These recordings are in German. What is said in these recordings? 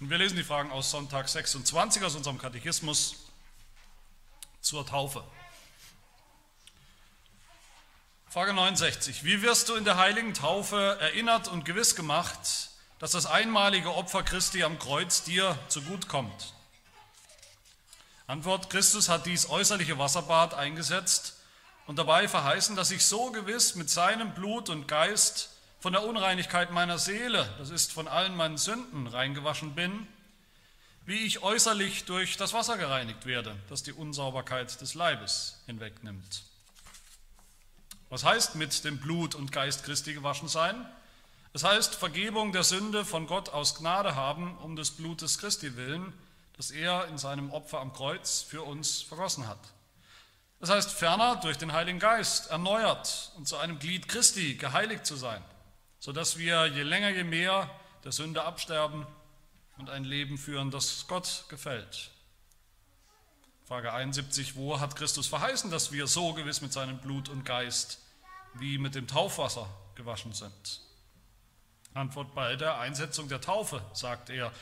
Und wir lesen die Fragen aus Sonntag 26 aus unserem Katechismus zur Taufe. Frage 69. Wie wirst du in der heiligen Taufe erinnert und gewiss gemacht, dass das einmalige Opfer Christi am Kreuz dir zugut kommt? Antwort, Christus hat dies äußerliche Wasserbad eingesetzt und dabei verheißen, dass ich so gewiss mit seinem Blut und Geist von der Unreinigkeit meiner Seele, das ist von allen meinen Sünden, reingewaschen bin, wie ich äußerlich durch das Wasser gereinigt werde, das die Unsauberkeit des Leibes hinwegnimmt. Was heißt mit dem Blut und Geist Christi gewaschen sein? Es heißt Vergebung der Sünde von Gott aus Gnade haben, um des Blutes Christi willen, das er in seinem Opfer am Kreuz für uns vergossen hat. Das heißt ferner durch den Heiligen Geist erneuert und zu einem Glied Christi geheiligt zu sein, sodass wir je länger, je mehr der Sünde absterben und ein Leben führen, das Gott gefällt. Frage 71, wo hat Christus verheißen, dass wir so gewiss mit seinem Blut und Geist wie mit dem Taufwasser gewaschen sind? Antwort bei der Einsetzung der Taufe, sagt er,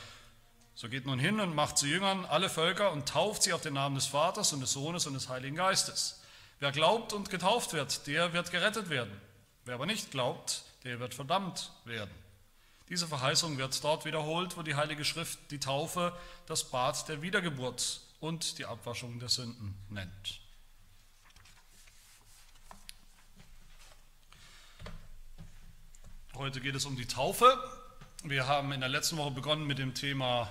so geht nun hin und macht zu Jüngern alle Völker und tauft sie auf den Namen des Vaters und des Sohnes und des Heiligen Geistes. Wer glaubt und getauft wird, der wird gerettet werden. Wer aber nicht glaubt, der wird verdammt werden. Diese Verheißung wird dort wiederholt, wo die Heilige Schrift die Taufe das Bad der Wiedergeburt und die Abwaschung der Sünden nennt. Heute geht es um die Taufe. Wir haben in der letzten Woche begonnen mit dem Thema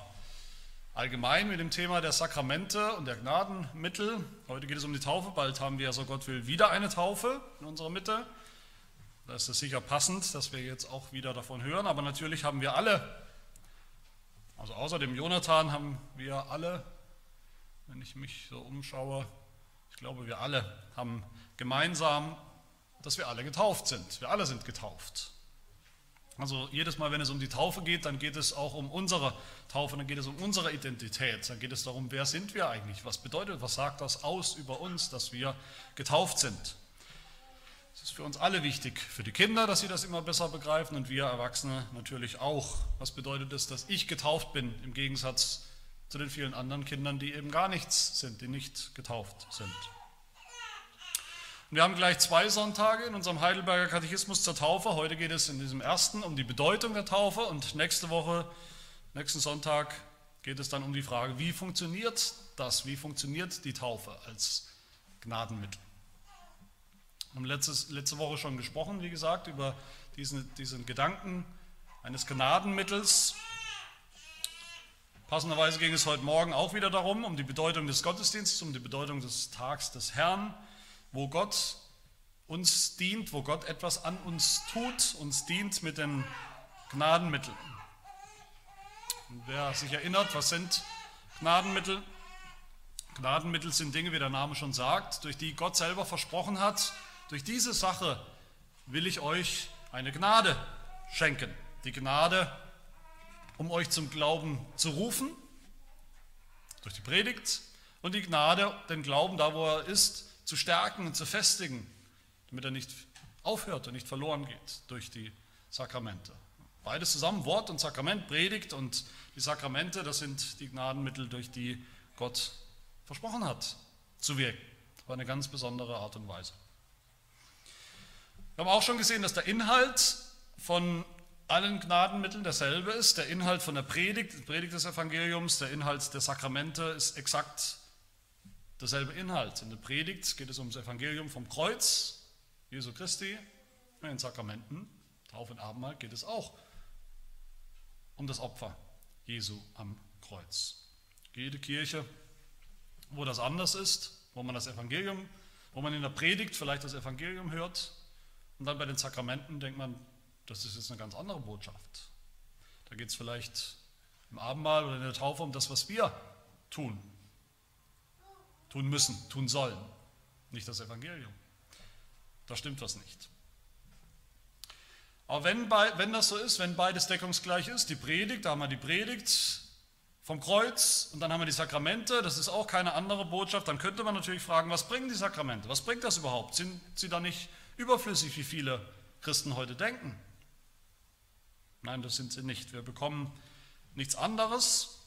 allgemein mit dem Thema der Sakramente und der Gnadenmittel. Heute geht es um die Taufe. Bald haben wir, so Gott will, wieder eine Taufe in unserer Mitte. Da ist es sicher passend, dass wir jetzt auch wieder davon hören. Aber natürlich haben wir alle, also außer dem Jonathan, haben wir alle, wenn ich mich so umschaue, ich glaube, wir alle haben gemeinsam, dass wir alle getauft sind. Wir alle sind getauft. Also jedes Mal, wenn es um die Taufe geht, dann geht es auch um unsere Taufe, dann geht es um unsere Identität, dann geht es darum, wer sind wir eigentlich, was bedeutet, was sagt das aus über uns, dass wir getauft sind. Es ist für uns alle wichtig, für die Kinder, dass sie das immer besser begreifen und wir Erwachsene natürlich auch. Was bedeutet es, dass ich getauft bin, im Gegensatz zu den vielen anderen Kindern, die eben gar nichts sind, die nicht getauft sind. Und wir haben gleich zwei Sonntage in unserem Heidelberger Katechismus zur Taufe. Heute geht es in diesem ersten um die Bedeutung der Taufe und nächste Woche, nächsten Sonntag, geht es dann um die Frage, wie funktioniert das? Wie funktioniert die Taufe als Gnadenmittel? Wir haben letztes, letzte Woche schon gesprochen, wie gesagt, über diesen, diesen Gedanken eines Gnadenmittels. Passenderweise ging es heute Morgen auch wieder darum, um die Bedeutung des Gottesdienstes, um die Bedeutung des Tags des Herrn wo Gott uns dient, wo Gott etwas an uns tut, uns dient mit den Gnadenmitteln. Und wer sich erinnert, was sind Gnadenmittel? Gnadenmittel sind Dinge, wie der Name schon sagt, durch die Gott selber versprochen hat, durch diese Sache will ich euch eine Gnade schenken. Die Gnade, um euch zum Glauben zu rufen, durch die Predigt, und die Gnade, den Glauben da, wo er ist, zu stärken und zu festigen, damit er nicht aufhört und nicht verloren geht durch die Sakramente. Beides zusammen, Wort und Sakrament, Predigt und die Sakramente, das sind die Gnadenmittel, durch die Gott versprochen hat zu wirken. Auf eine ganz besondere Art und Weise. Wir haben auch schon gesehen, dass der Inhalt von allen Gnadenmitteln derselbe ist. Der Inhalt von der Predigt, Predigt des Evangeliums, der Inhalt der Sakramente ist exakt derselbe Inhalt. In der Predigt geht es um das Evangelium vom Kreuz, Jesu Christi. In den Sakramenten, Taufe und Abendmahl, geht es auch um das Opfer Jesu am Kreuz. Jede Kirche, wo das anders ist, wo man das Evangelium, wo man in der Predigt vielleicht das Evangelium hört und dann bei den Sakramenten denkt man, das ist jetzt eine ganz andere Botschaft. Da geht es vielleicht im Abendmahl oder in der Taufe um das, was wir tun, tun müssen, tun sollen, nicht das Evangelium. Da stimmt was nicht. Aber wenn, wenn das so ist, wenn beides deckungsgleich ist, die Predigt, da haben wir die Predigt vom Kreuz und dann haben wir die Sakramente, das ist auch keine andere Botschaft, dann könnte man natürlich fragen, was bringen die Sakramente? Was bringt das überhaupt? Sind sie da nicht überflüssig, wie viele Christen heute denken? Nein, das sind sie nicht. Wir bekommen nichts anderes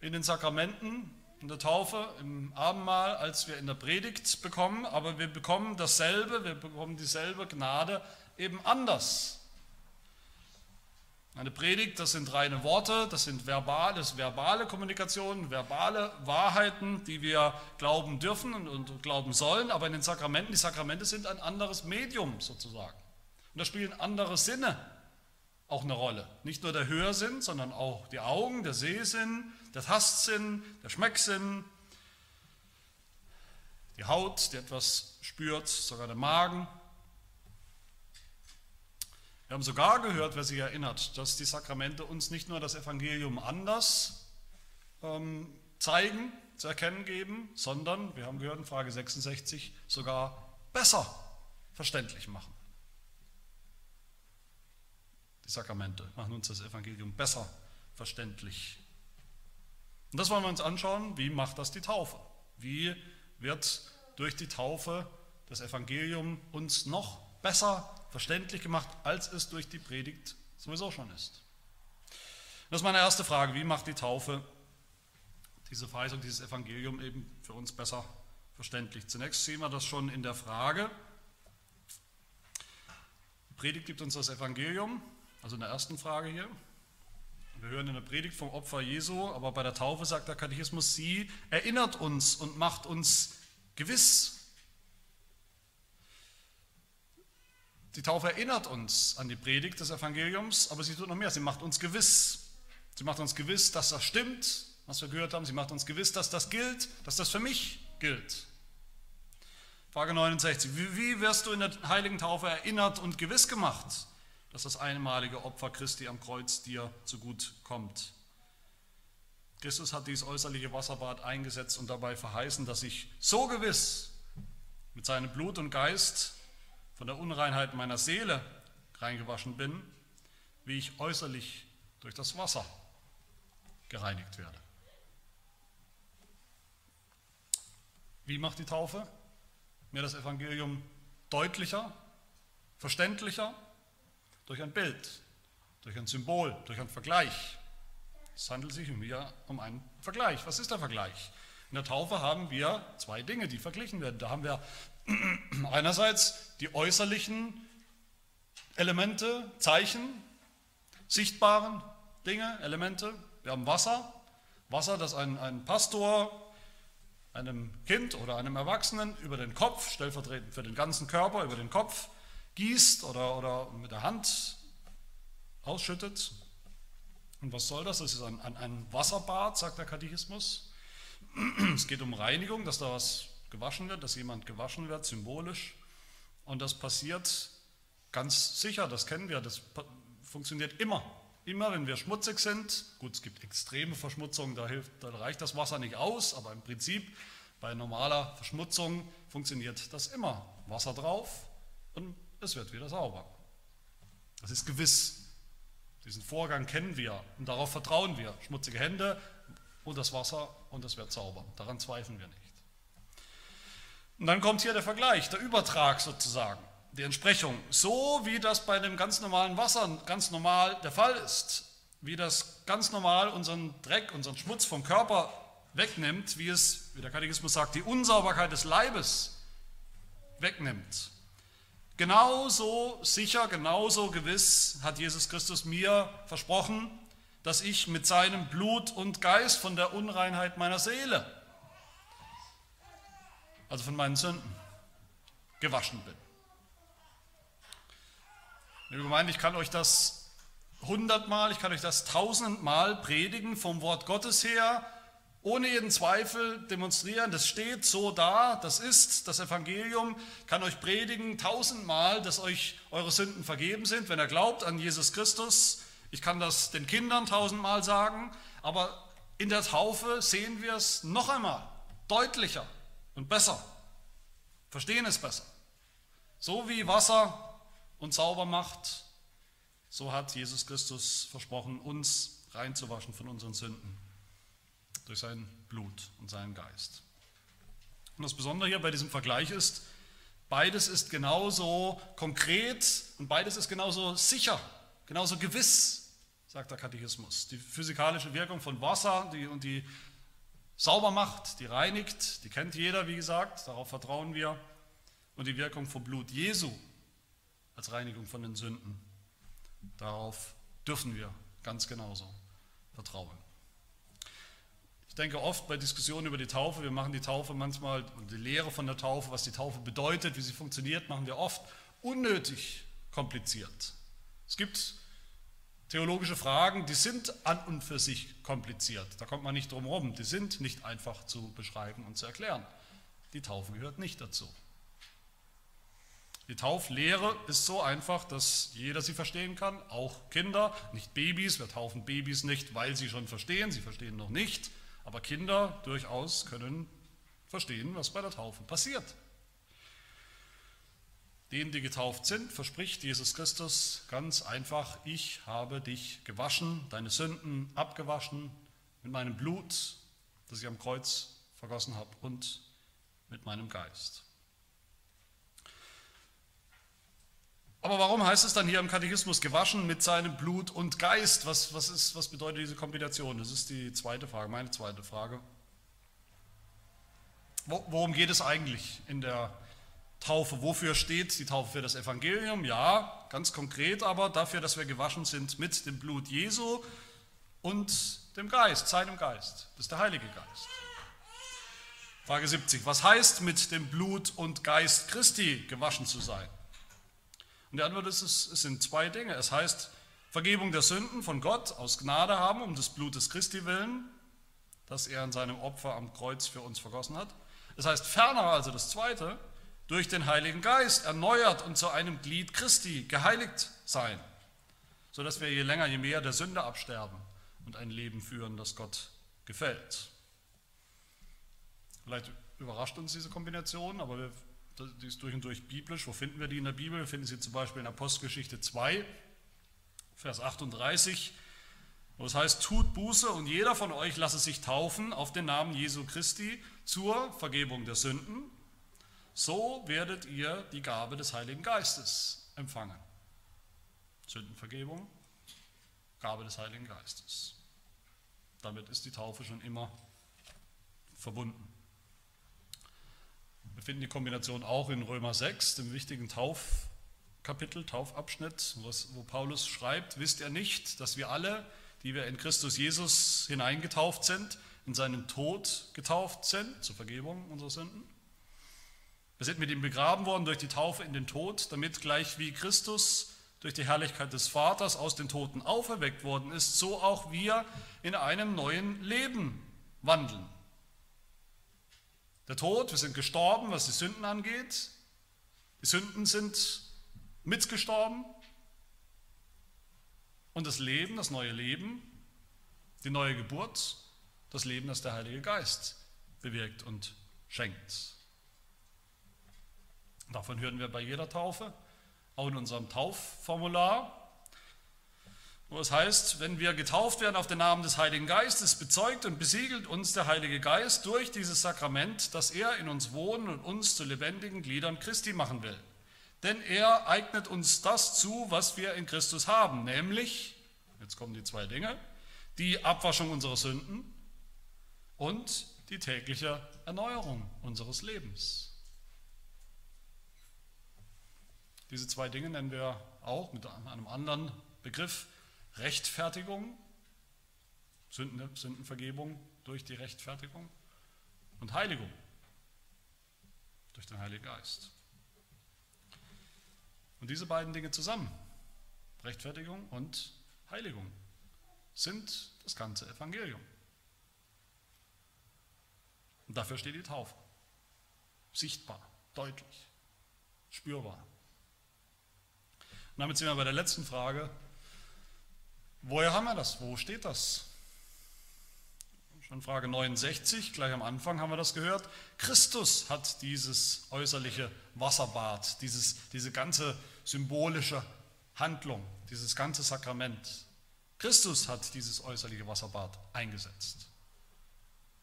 in den Sakramenten, in der Taufe, im Abendmahl, als wir in der Predigt bekommen, aber wir bekommen dasselbe, wir bekommen dieselbe Gnade eben anders. Eine Predigt, das sind reine Worte, das sind verbale, das verbale Kommunikation, verbale Wahrheiten, die wir glauben dürfen und, und glauben sollen, aber in den Sakramenten, die Sakramente sind ein anderes Medium sozusagen. Und da spielen andere Sinne auch eine Rolle. Nicht nur der Hörsinn, sondern auch die Augen, der Sehsinn, der Tastsinn, der Schmecksinn, die Haut, die etwas spürt, sogar der Magen. Wir haben sogar gehört, wer sich erinnert, dass die Sakramente uns nicht nur das Evangelium anders ähm, zeigen, zu erkennen geben, sondern, wir haben gehört in Frage 66, sogar besser verständlich machen. Die Sakramente machen uns das Evangelium besser verständlich. Und das wollen wir uns anschauen, wie macht das die Taufe? Wie wird durch die Taufe das Evangelium uns noch besser verständlich gemacht, als es durch die Predigt sowieso schon ist? Das ist meine erste Frage. Wie macht die Taufe diese Verheißung, dieses Evangelium eben für uns besser verständlich? Zunächst sehen wir das schon in der Frage. Die Predigt gibt uns das Evangelium, also in der ersten Frage hier. Wir hören in der Predigt vom Opfer Jesu, aber bei der Taufe sagt der Katechismus, sie erinnert uns und macht uns gewiss. Die Taufe erinnert uns an die Predigt des Evangeliums, aber sie tut noch mehr, sie macht uns gewiss. Sie macht uns gewiss, dass das stimmt, was wir gehört haben. Sie macht uns gewiss, dass das gilt, dass das für mich gilt. Frage 69. Wie, wirst du in der heiligen Taufe erinnert und gewiss gemacht? dass das einmalige Opfer Christi am Kreuz dir zugut kommt. Christus hat dieses äußerliche Wasserbad eingesetzt und dabei verheißen, dass ich so gewiss mit seinem Blut und Geist von der Unreinheit meiner Seele reingewaschen bin, wie ich äußerlich durch das Wasser gereinigt werde. Wie macht die Taufe mir das Evangelium deutlicher, verständlicher durch ein Bild, durch ein Symbol, durch einen Vergleich. Es handelt sich hier um einen Vergleich. Was ist der Vergleich? In der Taufe haben wir zwei Dinge, die verglichen werden. Da haben wir einerseits die äußerlichen Elemente, Zeichen, sichtbaren Dinge, Elemente. Wir haben Wasser, Wasser, das ein, ein Pastor einem Kind oder einem Erwachsenen über den Kopf, stellvertretend für den ganzen Körper, über den Kopf gießt oder, oder mit der Hand ausschüttet. Und was soll das? Das ist ein, ein, ein Wasserbad, sagt der Katechismus. Es geht um Reinigung, dass da was gewaschen wird, dass jemand gewaschen wird, symbolisch. Und das passiert ganz sicher, das kennen wir, das funktioniert immer. Immer, wenn wir schmutzig sind, gut, es gibt extreme Verschmutzungen, da, hilft, da reicht das Wasser nicht aus, aber im Prinzip bei normaler Verschmutzung funktioniert das immer. Wasser drauf und es wird wieder sauber. Das ist gewiss. Diesen Vorgang kennen wir und darauf vertrauen wir. Schmutzige Hände und das Wasser und es wird sauber. Daran zweifeln wir nicht. Und dann kommt hier der Vergleich, der Übertrag sozusagen, die Entsprechung. So wie das bei dem ganz normalen Wasser ganz normal der Fall ist, wie das ganz normal unseren Dreck, unseren Schmutz vom Körper wegnimmt, wie es, wie der Katechismus sagt, die Unsauberkeit des Leibes wegnimmt. Genauso sicher, genauso gewiss hat Jesus Christus mir versprochen, dass ich mit seinem Blut und Geist von der Unreinheit meiner Seele, also von meinen Sünden, gewaschen bin. Liebe Gemeinde, ich kann euch das hundertmal, ich kann euch das tausendmal predigen vom Wort Gottes her, ohne jeden Zweifel demonstrieren, das steht so da, das ist das Evangelium, kann euch predigen tausendmal, dass euch eure Sünden vergeben sind, wenn ihr glaubt an Jesus Christus. Ich kann das den Kindern tausendmal sagen, aber in der Taufe sehen wir es noch einmal deutlicher und besser, verstehen es besser. So wie Wasser uns sauber macht, so hat Jesus Christus versprochen, uns reinzuwaschen von unseren Sünden durch sein Blut und seinen Geist. Und das Besondere hier bei diesem Vergleich ist, beides ist genauso konkret und beides ist genauso sicher, genauso gewiss. sagt der Katechismus. Die physikalische Wirkung von Wasser und die sauber macht, die reinigt, die kennt jeder, wie gesagt, darauf vertrauen wir. Und die Wirkung vom Blut Jesu als Reinigung von den Sünden, darauf dürfen wir ganz genauso vertrauen. Ich denke oft bei Diskussionen über die Taufe, wir machen die Taufe manchmal, die Lehre von der Taufe, was die Taufe bedeutet, wie sie funktioniert, machen wir oft unnötig kompliziert. Es gibt theologische Fragen, die sind an und für sich kompliziert. Da kommt man nicht drum herum. Die sind nicht einfach zu beschreiben und zu erklären. Die Taufe gehört nicht dazu. Die Tauflehre ist so einfach, dass jeder sie verstehen kann, auch Kinder, nicht Babys. Wir taufen Babys nicht, weil sie schon verstehen, sie verstehen noch nicht. Aber Kinder durchaus können verstehen, was bei der Taufe passiert. Denen, die getauft sind, verspricht Jesus Christus ganz einfach, ich habe dich gewaschen, deine Sünden abgewaschen mit meinem Blut, das ich am Kreuz vergossen habe, und mit meinem Geist. Aber warum heißt es dann hier im Katechismus gewaschen mit seinem Blut und Geist? Was, was, ist, was bedeutet diese Kombination? Das ist die zweite Frage, meine zweite Frage. Worum geht es eigentlich in der Taufe? Wofür steht die Taufe? Für das Evangelium? Ja, ganz konkret aber dafür, dass wir gewaschen sind mit dem Blut Jesu und dem Geist, seinem Geist. Das ist der Heilige Geist. Frage 70. Was heißt mit dem Blut und Geist Christi gewaschen zu sein? Und die Antwort ist, es sind zwei Dinge. Es heißt, Vergebung der Sünden von Gott aus Gnade haben, um des Blutes Christi willen, das er in seinem Opfer am Kreuz für uns vergossen hat. Es heißt ferner, also das Zweite, durch den Heiligen Geist erneuert und zu einem Glied Christi geheiligt sein, sodass wir je länger, je mehr der Sünde absterben und ein Leben führen, das Gott gefällt. Vielleicht überrascht uns diese Kombination, aber wir die ist durch und durch biblisch. Wo finden wir die in der Bibel? Wir finden sie zum Beispiel in Apostelgeschichte 2, Vers 38, wo es heißt, tut Buße und jeder von euch lasse sich taufen auf den Namen Jesu Christi zur Vergebung der Sünden. So werdet ihr die Gabe des Heiligen Geistes empfangen. Sündenvergebung, Gabe des Heiligen Geistes. Damit ist die Taufe schon immer verbunden. Wir finden die Kombination auch in Römer 6, dem wichtigen Taufkapitel, Taufabschnitt, wo Paulus schreibt, wisst ihr nicht, dass wir alle, die wir in Christus Jesus hineingetauft sind, in seinen Tod getauft sind, zur Vergebung unserer Sünden? Wir sind mit ihm begraben worden durch die Taufe in den Tod, damit gleich wie Christus durch die Herrlichkeit des Vaters aus den Toten auferweckt worden ist, so auch wir in einem neuen Leben wandeln. Der Tod, wir sind gestorben, was die Sünden angeht. Die Sünden sind mitgestorben. Und das Leben, das neue Leben, die neue Geburt, das Leben, das der Heilige Geist bewirkt und schenkt. Davon hören wir bei jeder Taufe, auch in unserem Taufformular. Wo es heißt, wenn wir getauft werden auf den Namen des Heiligen Geistes, bezeugt und besiegelt uns der Heilige Geist durch dieses Sakrament, dass er in uns wohnen und uns zu lebendigen Gliedern Christi machen will. Denn er eignet uns das zu, was wir in Christus haben, nämlich, jetzt kommen die zwei Dinge, die Abwaschung unserer Sünden und die tägliche Erneuerung unseres Lebens. Diese zwei Dinge nennen wir auch mit einem anderen Begriff Rechtfertigung, Sünden, Sündenvergebung durch die Rechtfertigung und Heiligung durch den Heiligen Geist. Und diese beiden Dinge zusammen, Rechtfertigung und Heiligung, sind das ganze Evangelium. Und dafür steht die Taufe. Sichtbar, deutlich, spürbar. Und damit sind wir bei der letzten Frage, Woher haben wir das? Wo steht das? Schon Frage 69, gleich am Anfang haben wir das gehört. Christus hat dieses äußerliche Wasserbad, dieses, diese ganze symbolische Handlung, dieses ganze Sakrament. Christus hat dieses äußerliche Wasserbad eingesetzt.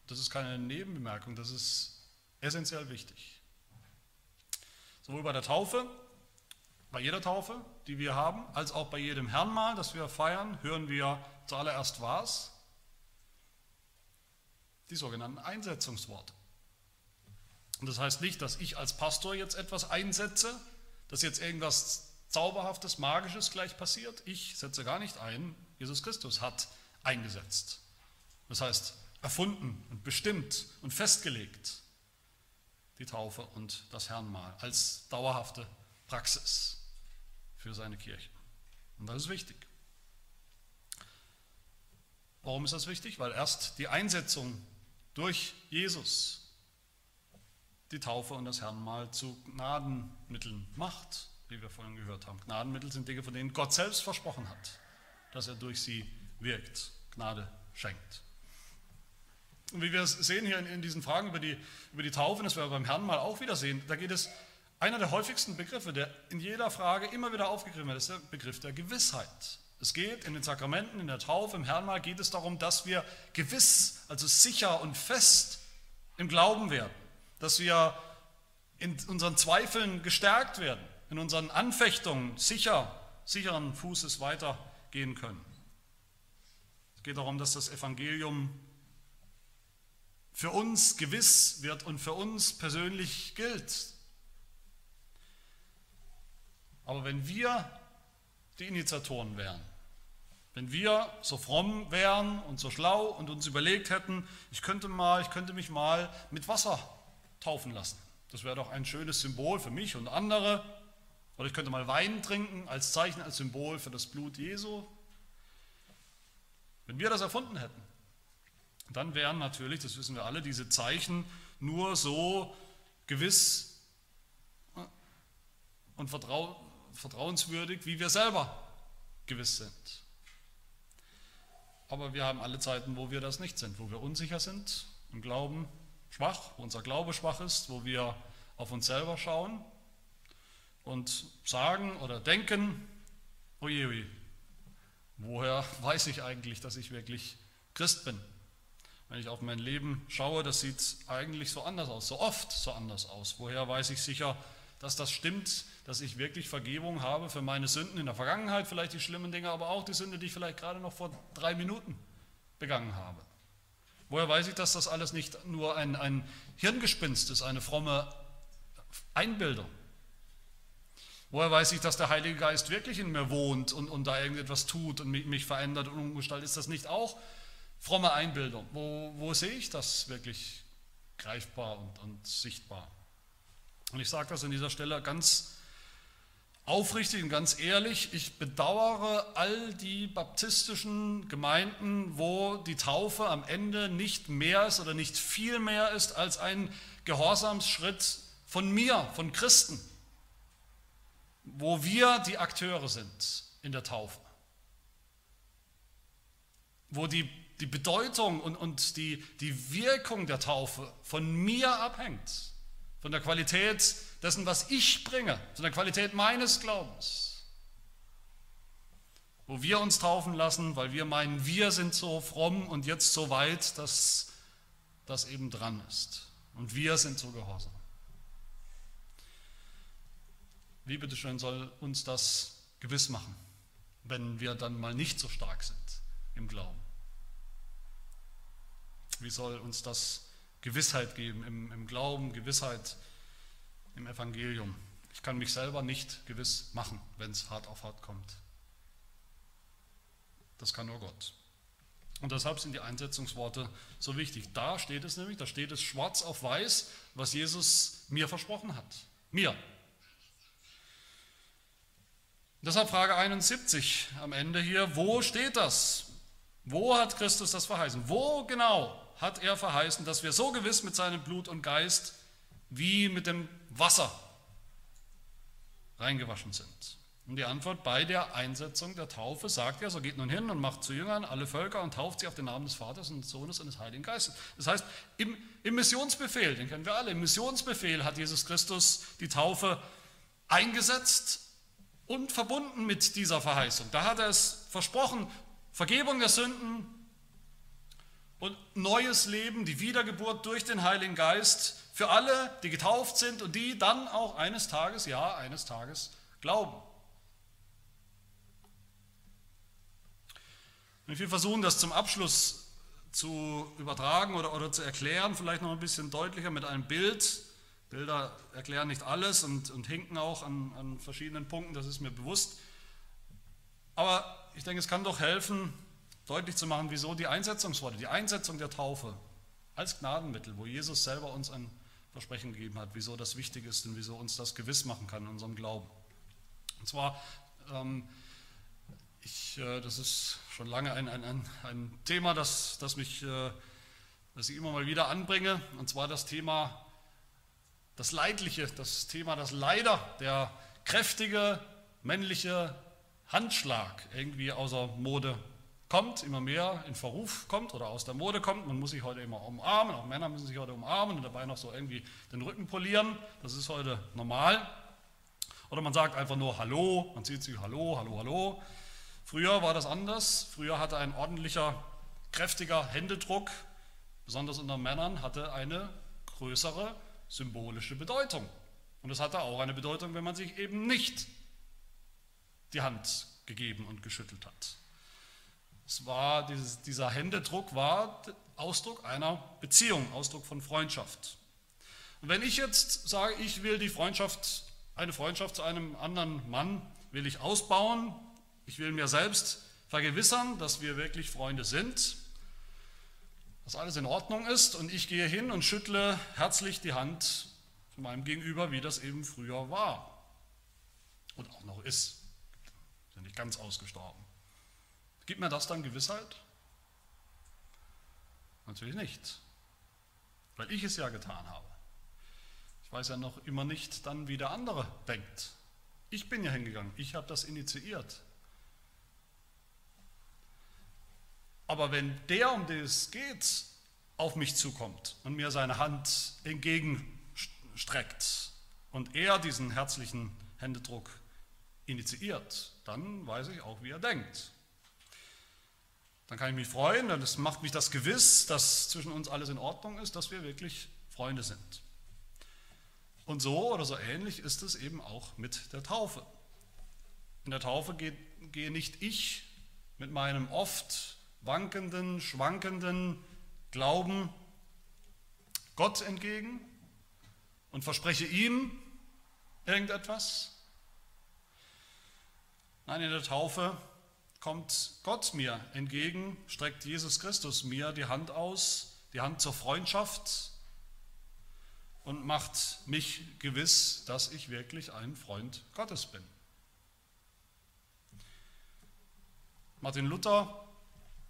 Das ist keine Nebenbemerkung, das ist essentiell wichtig. Sowohl bei der Taufe Bei jeder Taufe, die wir haben, als auch bei jedem Herrnmal, das wir feiern, hören wir zuallererst was? Die sogenannten Einsetzungsworte. Und das heißt nicht, dass ich als Pastor jetzt etwas einsetze, dass jetzt irgendwas Zauberhaftes, Magisches gleich passiert. Ich setze gar nicht ein. Jesus Christus hat eingesetzt. Das heißt, erfunden und bestimmt und festgelegt die Taufe und das Herrnmal als dauerhafte Praxis für seine Kirche. Und das ist wichtig. Warum ist das wichtig? Weil erst die Einsetzung durch Jesus die Taufe und das Herrnmal zu Gnadenmitteln macht, wie wir vorhin gehört haben. Gnadenmittel sind Dinge, von denen Gott selbst versprochen hat, dass er durch sie wirkt, Gnade schenkt. Und wie wir es sehen hier in, diesen Fragen über die, über die Taufe, das wir beim Herrnmal auch wieder sehen, da geht es, einer der häufigsten Begriffe, der in jeder Frage immer wieder aufgegriffen wird, ist der Begriff der Gewissheit. Es geht in den Sakramenten, in der Taufe, im Herrnmal geht es darum, dass wir gewiss, also sicher und fest im Glauben werden, dass wir in unseren Zweifeln gestärkt werden, in unseren Anfechtungen sicher, sicheren Fußes weitergehen können. Es geht darum, dass das Evangelium für uns gewiss wird und für uns persönlich gilt. Aber wenn wir die Initiatoren wären, wenn wir so fromm wären und so schlau und uns überlegt hätten, ich könnte mal, ich könnte mich mal mit Wasser taufen lassen. Das wäre doch ein schönes Symbol für mich und andere. Oder ich könnte mal Wein trinken als Zeichen, als Symbol für das Blut Jesu. Wenn wir das erfunden hätten, dann wären natürlich, das wissen wir alle, diese Zeichen nur so gewiss und vertrauenswürdig, wie wir selber gewiss sind. Aber wir haben alle Zeiten, wo wir das nicht sind, wo wir unsicher sind, im Glauben schwach, wo unser Glaube schwach ist, wo wir auf uns selber schauen und sagen oder denken, oje, oje, woher weiß ich eigentlich, dass ich wirklich Christ bin? Wenn ich auf mein Leben schaue, das sieht eigentlich so anders aus, so oft so anders aus. Woher weiß ich sicher, dass das stimmt, dass ich wirklich Vergebung habe für meine Sünden in der Vergangenheit, vielleicht die schlimmen Dinge, aber auch die Sünde, die ich vielleicht gerade noch vor drei Minuten begangen habe. Woher weiß ich, dass das alles nicht nur ein, ein Hirngespinst ist, eine fromme Einbildung? Woher weiß ich, dass der Heilige Geist wirklich in mir wohnt und, und da irgendetwas tut und mich, mich verändert und umgestaltet? Ist das nicht auch fromme Einbildung? Wo, wo sehe ich das wirklich greifbar und, und sichtbar? Und ich sage das an dieser Stelle ganz aufrichtig und ganz ehrlich, ich bedauere all die baptistischen Gemeinden, wo die Taufe am Ende nicht mehr ist oder nicht viel mehr ist als ein Gehorsamsschritt von mir, von Christen, wo wir die Akteure sind in der Taufe, wo die, die Bedeutung und, und die, die Wirkung der Taufe von mir abhängt von der Qualität dessen, was ich bringe, von der Qualität meines Glaubens. Wo wir uns taufen lassen, weil wir meinen, wir sind so fromm und jetzt so weit, dass das eben dran ist. Und wir sind so gehorsam. Wie bitteschön soll uns das gewiss machen, wenn wir dann mal nicht so stark sind im Glauben? Wie soll uns das Gewissheit geben im, im Glauben, Gewissheit im Evangelium. Ich kann mich selber nicht gewiss machen, wenn es hart auf hart kommt. Das kann nur Gott. Und deshalb sind die Einsetzungsworte so wichtig. Da steht es nämlich, da steht es schwarz auf weiß, was Jesus mir versprochen hat. Mir. Deshalb Frage 71 am Ende hier, wo steht das? Wo hat Christus das verheißen? Wo genau hat er verheißen, dass wir so gewiss mit seinem Blut und Geist wie mit dem Wasser reingewaschen sind. Und die Antwort bei der Einsetzung der Taufe sagt er, so geht nun hin und macht zu Jüngern alle Völker und tauft sie auf den Namen des Vaters und des Sohnes und des Heiligen Geistes. Das heißt, im, im Missionsbefehl, den kennen wir alle, im Missionsbefehl hat Jesus Christus die Taufe eingesetzt und verbunden mit dieser Verheißung. Da hat er es versprochen, Vergebung der Sünden, und neues Leben, die Wiedergeburt durch den Heiligen Geist für alle, die getauft sind und die dann auch eines Tages, ja, eines Tages glauben. Ich will versuchen, das zum Abschluss zu übertragen oder, oder zu erklären, vielleicht noch ein bisschen deutlicher mit einem Bild. Bilder erklären nicht alles und, und hinken auch an, an verschiedenen Punkten, das ist mir bewusst. Aber ich denke, es kann doch helfen, deutlich zu machen, wieso die Einsetzungsworte, die Einsetzung der Taufe als Gnadenmittel, wo Jesus selber uns ein Versprechen gegeben hat, wieso das wichtig ist und wieso uns das gewiss machen kann in unserem Glauben. Und zwar, ähm, ich, äh, das ist schon lange ein, ein, ein, ein Thema, das, das, mich, äh, das ich immer mal wieder anbringe, und zwar das Thema, das Leidliche, das Thema, das leider der kräftige männliche Handschlag irgendwie außer Mode kommt, immer mehr in Verruf kommt oder aus der Mode kommt. Man muss sich heute immer umarmen, auch Männer müssen sich heute umarmen und dabei noch so irgendwie den Rücken polieren. Das ist heute normal. Oder man sagt einfach nur Hallo, man zieht sich Hallo, Hallo, Hallo. Früher war das anders. Früher hatte ein ordentlicher, kräftiger Händedruck, besonders unter Männern, hatte eine größere symbolische Bedeutung. Und es hatte auch eine Bedeutung, wenn man sich eben nicht die Hand gegeben und geschüttelt hat. Es war dieses, dieser Händedruck war Ausdruck einer Beziehung, Ausdruck von Freundschaft. Und wenn ich jetzt sage, ich will die Freundschaft, eine Freundschaft zu einem anderen Mann, will ich ausbauen, ich will mir selbst vergewissern, dass wir wirklich Freunde sind, dass alles in Ordnung ist und ich gehe hin und schüttle herzlich die Hand von meinem Gegenüber, wie das eben früher war und auch noch ist. Sind nicht ganz ausgestorben. Gibt mir das dann Gewissheit? Natürlich nicht, weil ich es ja getan habe. Ich weiß ja noch immer nicht dann, wie der andere denkt. Ich bin ja hingegangen, ich habe das initiiert. Aber wenn der, um den es geht, auf mich zukommt und mir seine Hand entgegenstreckt und er diesen herzlichen Händedruck initiiert, dann weiß ich auch, wie er denkt. Dann kann ich mich freuen, dann macht mich das gewiss, dass zwischen uns alles in Ordnung ist, dass wir wirklich Freunde sind. Und so oder so ähnlich ist es eben auch mit der Taufe. In der Taufe gehe, gehe nicht ich mit meinem oft wankenden, schwankenden Glauben Gott entgegen und verspreche ihm irgendetwas. Nein, in der Taufe kommt Gott mir entgegen, streckt Jesus Christus mir die Hand aus, die Hand zur Freundschaft und macht mich gewiss, dass ich wirklich ein Freund Gottes bin. Martin Luther,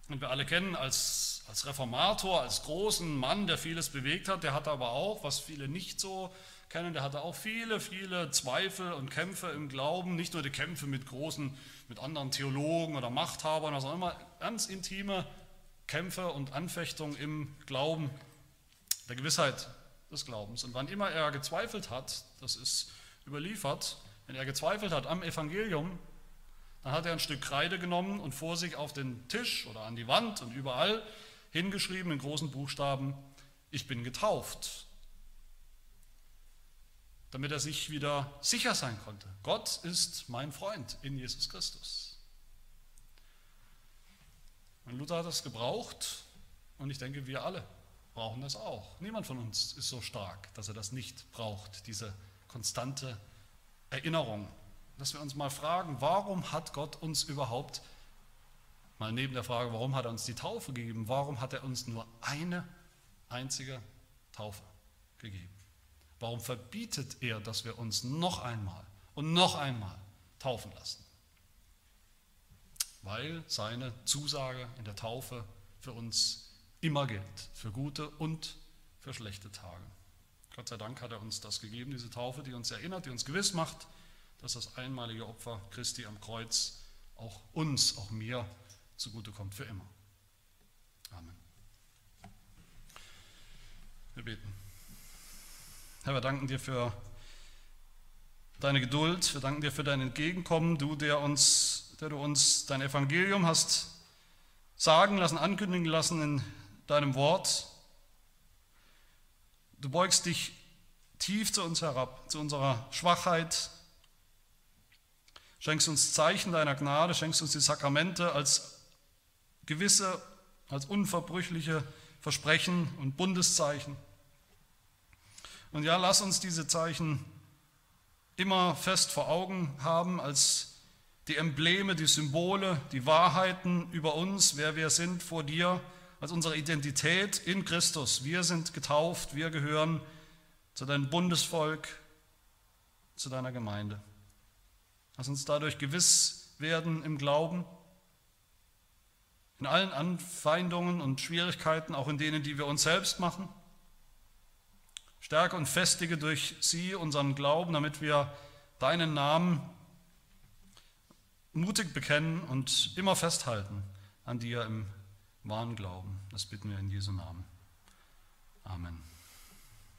den wir alle kennen als, als Reformator, als großen Mann, der vieles bewegt hat, der hatte aber auch, was viele nicht so kennen, der hatte auch viele, viele Zweifel und Kämpfe im Glauben, nicht nur die Kämpfe mit großen mit anderen Theologen oder Machthabern, also immer ganz intime Kämpfe und Anfechtungen im Glauben, der Gewissheit des Glaubens. Und wann immer er gezweifelt hat, das ist überliefert, wenn er gezweifelt hat am Evangelium, dann hat er ein Stück Kreide genommen und vor sich auf den Tisch oder an die Wand und überall hingeschrieben in großen Buchstaben, ich bin getauft damit er sich wieder sicher sein konnte. Gott ist mein Freund in Jesus Christus. Und Luther hat das gebraucht und ich denke, wir alle brauchen das auch. Niemand von uns ist so stark, dass er das nicht braucht, diese konstante Erinnerung. Dass wir uns mal fragen, warum hat Gott uns überhaupt, mal neben der Frage, warum hat er uns die Taufe gegeben, warum hat er uns nur eine einzige Taufe gegeben? Warum verbietet er, dass wir uns noch einmal und noch einmal taufen lassen? Weil seine Zusage in der Taufe für uns immer gilt, für gute und für schlechte Tage. Gott sei Dank hat er uns das gegeben, diese Taufe, die uns erinnert, die uns gewiss macht, dass das einmalige Opfer Christi am Kreuz auch uns, auch mir zugutekommt für immer. Amen. Wir beten. Herr, wir danken dir für deine Geduld, wir danken dir für dein Entgegenkommen, du, der, uns, der du uns dein Evangelium hast sagen lassen, ankündigen lassen in deinem Wort. Du beugst dich tief zu uns herab, zu unserer Schwachheit, Schenkst uns Zeichen deiner Gnade, schenkst uns die Sakramente als gewisse, als unverbrüchliche Versprechen und Bundeszeichen. Und ja, lass uns diese Zeichen immer fest vor Augen haben als die Embleme, die Symbole, die Wahrheiten über uns, wer wir sind vor dir, als unsere Identität in Christus. Wir sind getauft, wir gehören zu deinem Bundesvolk, zu deiner Gemeinde. Lass uns dadurch gewiss werden im Glauben, in allen Anfeindungen und Schwierigkeiten, auch in denen, die wir uns selbst machen. Stärke und festige durch sie unseren Glauben, damit wir deinen Namen mutig bekennen und immer festhalten an dir im wahren Glauben. Das bitten wir in Jesu Namen. Amen.